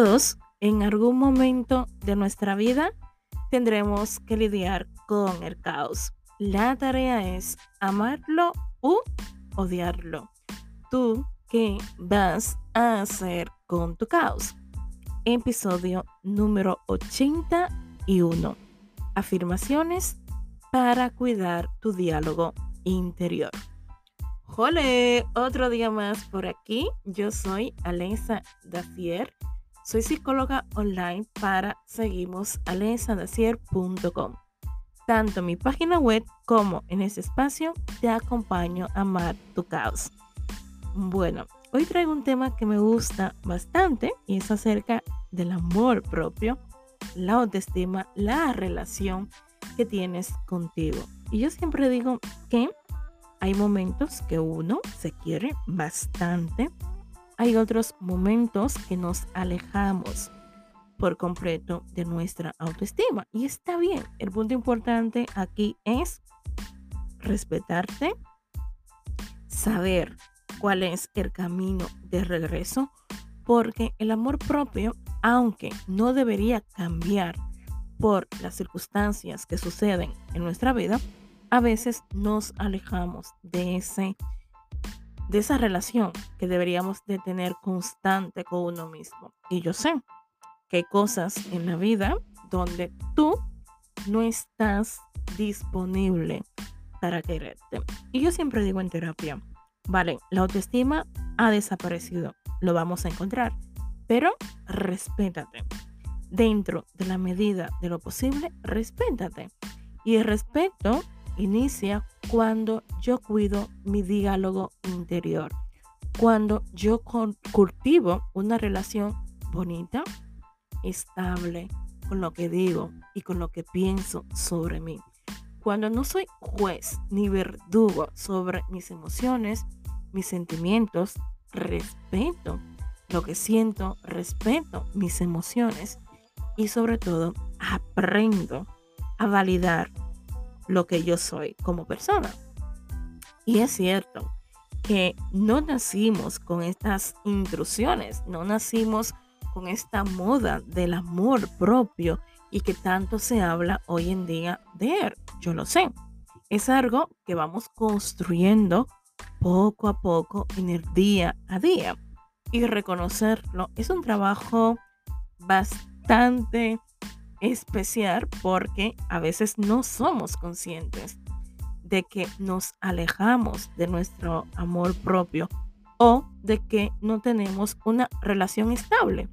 Todos en algún momento de nuestra vida tendremos que lidiar con el caos. La tarea es amarlo u odiarlo. ¿Tú qué vas a hacer con tu caos? Episodio número 81. Afirmaciones para cuidar tu diálogo interior. Hola, otro día más por aquí. Yo soy Alenza Dacier soy psicóloga online para seguimosalensadacier.com. Tanto en mi página web como en ese espacio te acompaño a amar tu caos. Bueno, hoy traigo un tema que me gusta bastante y es acerca del amor propio, la autoestima, la relación que tienes contigo. Y yo siempre digo que hay momentos que uno se quiere bastante hay otros momentos que nos alejamos por completo de nuestra autoestima. Y está bien. El punto importante aquí es respetarte, saber cuál es el camino de regreso, porque el amor propio, aunque no debería cambiar por las circunstancias que suceden en nuestra vida, a veces nos alejamos de ese de esa relación que deberíamos de tener constante con uno mismo. Y yo sé que hay cosas en la vida donde tú no estás disponible para quererte. Y yo siempre digo en terapia, vale, la autoestima ha desaparecido, lo vamos a encontrar, pero respétate. Dentro de la medida de lo posible, respétate. Y el respeto inicia cuando yo cuido mi diálogo interior, cuando yo cultivo una relación bonita, estable con lo que digo y con lo que pienso sobre mí. Cuando no soy juez ni verdugo sobre mis emociones, mis sentimientos, respeto lo que siento, respeto mis emociones y sobre todo aprendo a validar lo que yo soy como persona. Y es cierto que no nacimos con estas intrusiones, no nacimos con esta moda del amor propio y que tanto se habla hoy en día de él. Yo lo sé. Es algo que vamos construyendo poco a poco en el día a día. Y reconocerlo es un trabajo bastante especial porque a veces no somos conscientes de que nos alejamos de nuestro amor propio o de que no tenemos una relación estable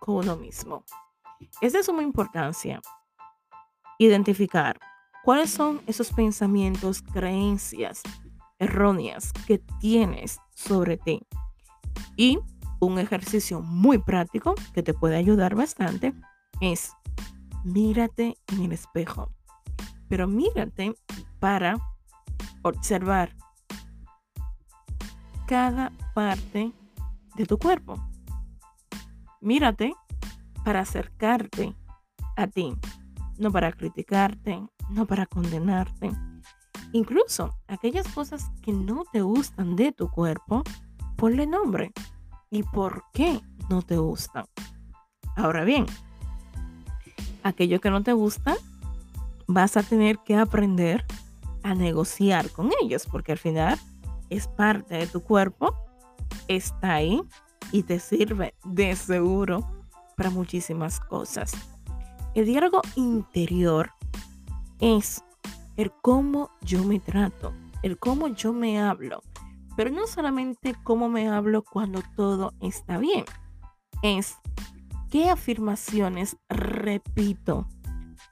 con uno mismo. Es de suma importancia identificar cuáles son esos pensamientos, creencias erróneas que tienes sobre ti. Y un ejercicio muy práctico que te puede ayudar bastante es mírate en el espejo, pero mírate para observar cada parte de tu cuerpo. Mírate para acercarte a ti, no para criticarte, no para condenarte. Incluso aquellas cosas que no te gustan de tu cuerpo, ponle nombre. ¿Y por qué no te gustan? Ahora bien, aquello que no te gusta, vas a tener que aprender a negociar con ellos, porque al final es parte de tu cuerpo, está ahí y te sirve de seguro para muchísimas cosas. El diálogo interior es el cómo yo me trato, el cómo yo me hablo, pero no solamente cómo me hablo cuando todo está bien, es ¿Qué afirmaciones repito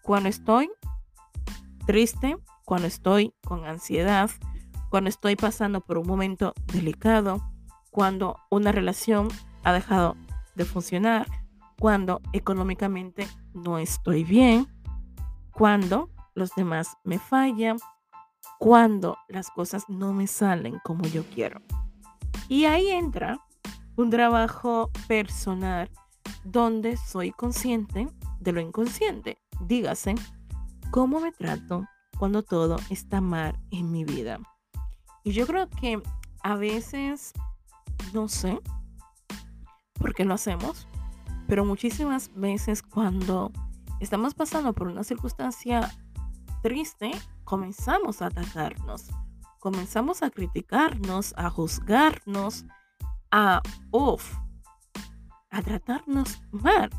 cuando estoy triste, cuando estoy con ansiedad, cuando estoy pasando por un momento delicado, cuando una relación ha dejado de funcionar, cuando económicamente no estoy bien, cuando los demás me fallan, cuando las cosas no me salen como yo quiero. Y ahí entra un trabajo personal donde soy consciente de lo inconsciente. Dígase, cómo me trato cuando todo está mal en mi vida. Y yo creo que a veces, no sé por qué lo hacemos, Pero muchísimas veces cuando estamos pasando por una circunstancia triste, comenzamos a atacarnos, comenzamos a criticarnos, a juzgarnos, a, uff, a tratarnos mal.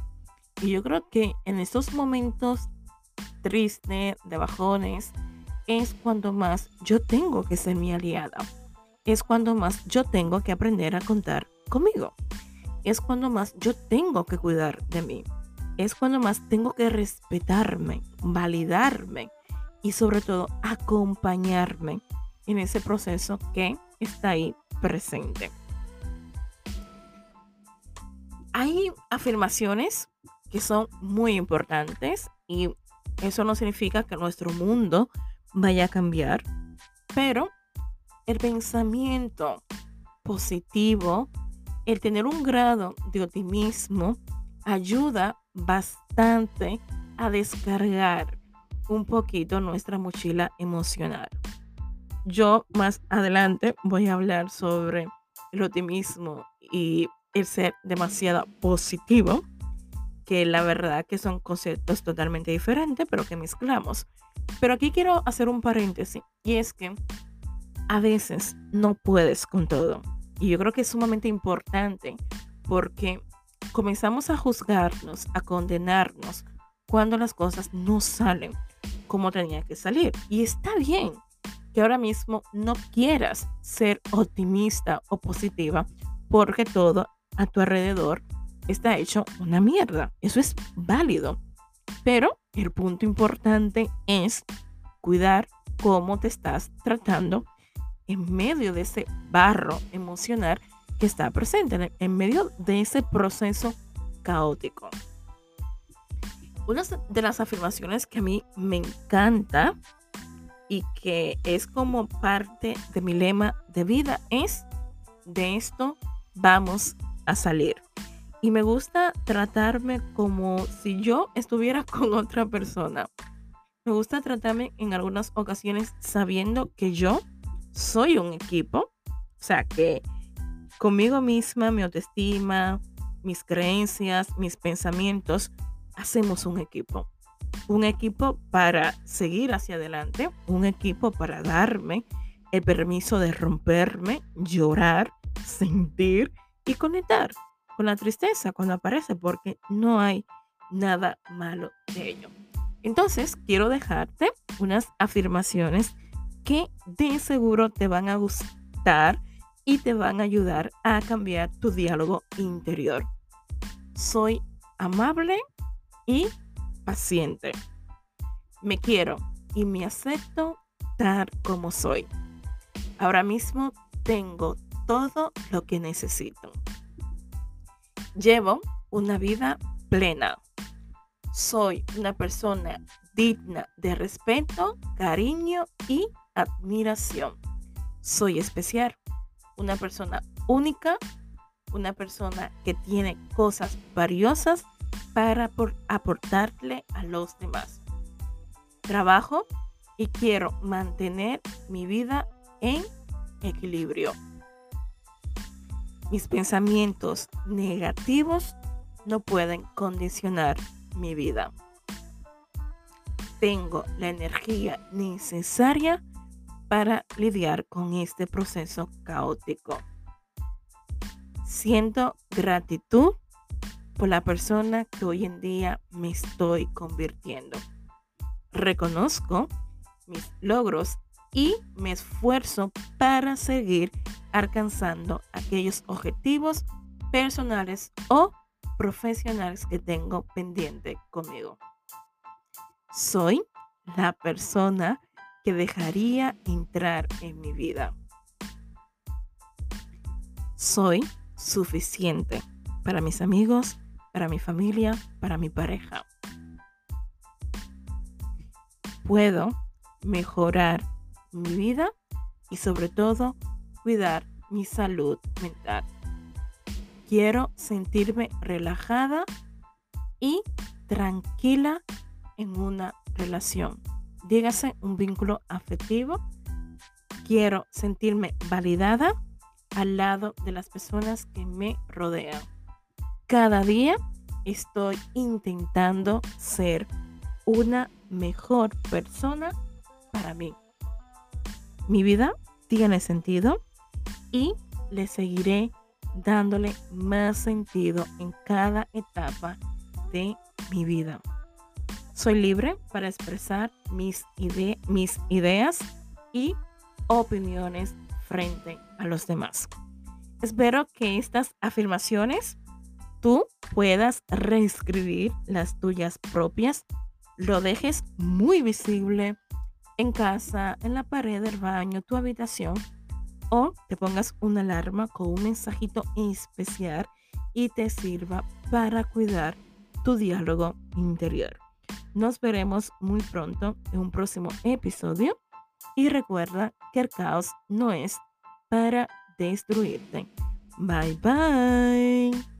Y yo creo que en estos momentos tristes, de bajones, es cuando más yo tengo que ser mi aliada. Es cuando más yo tengo que aprender a contar conmigo. Es cuando más yo tengo que cuidar de mí. Es cuando más tengo que respetarme, validarme y sobre todo acompañarme en ese proceso que está ahí presente. Hay afirmaciones que son muy importantes y eso no significa que nuestro mundo vaya a cambiar, pero el pensamiento positivo, el tener un grado de optimismo, ayuda bastante a descargar un poquito nuestra mochila emocional. Yo más adelante voy a hablar sobre el optimismo y el ser demasiado positivo, que la verdad que son conceptos totalmente diferentes, pero que mezclamos. Pero aquí quiero hacer un paréntesis, y es que a veces no puedes con todo. Y yo creo que es sumamente importante porque comenzamos a juzgarnos, a condenarnos cuando las cosas no salen como tenía que salir. Y está bien que ahora mismo no quieras ser optimista o positiva porque todo a tu alrededor está hecho una mierda. Eso es válido. Pero el punto importante es cuidar cómo te estás tratando en medio de ese barro emocional que está presente, en medio de ese proceso caótico. Una de las afirmaciones que a mí me encanta y que es como parte de mi lema de vida es, de esto vamos a salir. Y me gusta tratarme como si yo estuviera con otra persona. Me gusta tratarme en algunas ocasiones sabiendo que yo soy un equipo. O sea, que conmigo misma, mi autoestima, mis creencias, mis pensamientos hacemos un equipo. Un equipo para seguir hacia adelante, un equipo para darme el permiso de romperme, llorar, sentir y conectar con la tristeza cuando aparece, porque no hay nada malo de ello. Entonces, quiero dejarte unas afirmaciones que de seguro te van a gustar y te van a ayudar a cambiar tu diálogo interior. Soy amable y paciente. Me quiero y me acepto tal como soy. Ahora mismo tengo todo lo que necesito. Llevo una vida plena. Soy una persona digna de respeto, cariño y admiración. Soy especial, una persona única, una persona que tiene cosas valiosas para aportarle a los demás. Trabajo y quiero mantener mi vida en equilibrio. Mis pensamientos negativos no pueden condicionar mi vida. Tengo la energía necesaria para lidiar con este proceso caótico. Siento gratitud por la persona que hoy en día me estoy convirtiendo. Reconozco mis logros y me esfuerzo para seguir alcanzando aquellos objetivos personales o profesionales que tengo pendiente conmigo. Soy la persona que dejaría entrar en mi vida. Soy suficiente para mis amigos, para mi familia, para mi pareja. Puedo mejorar mi vida y sobre todo cuidar mi salud mental. Quiero sentirme relajada y tranquila en una relación. Dígase un vínculo afectivo. Quiero sentirme validada al lado de las personas que me rodean. Cada día estoy intentando ser una mejor persona para mí. Mi vida tiene sentido y le seguiré dándole más sentido en cada etapa de mi vida. Soy libre para expresar mis, ideas y opiniones frente a los demás. Espero que estas afirmaciones tú puedas reescribir las tuyas propias, lo dejes muy visible en casa, en la pared del baño, tu habitación, o te pongas una alarma con un mensajito especial y te sirva para cuidar tu diálogo interior. Nos veremos muy pronto en un próximo episodio y recuerda que el caos no es para destruirte. Bye bye.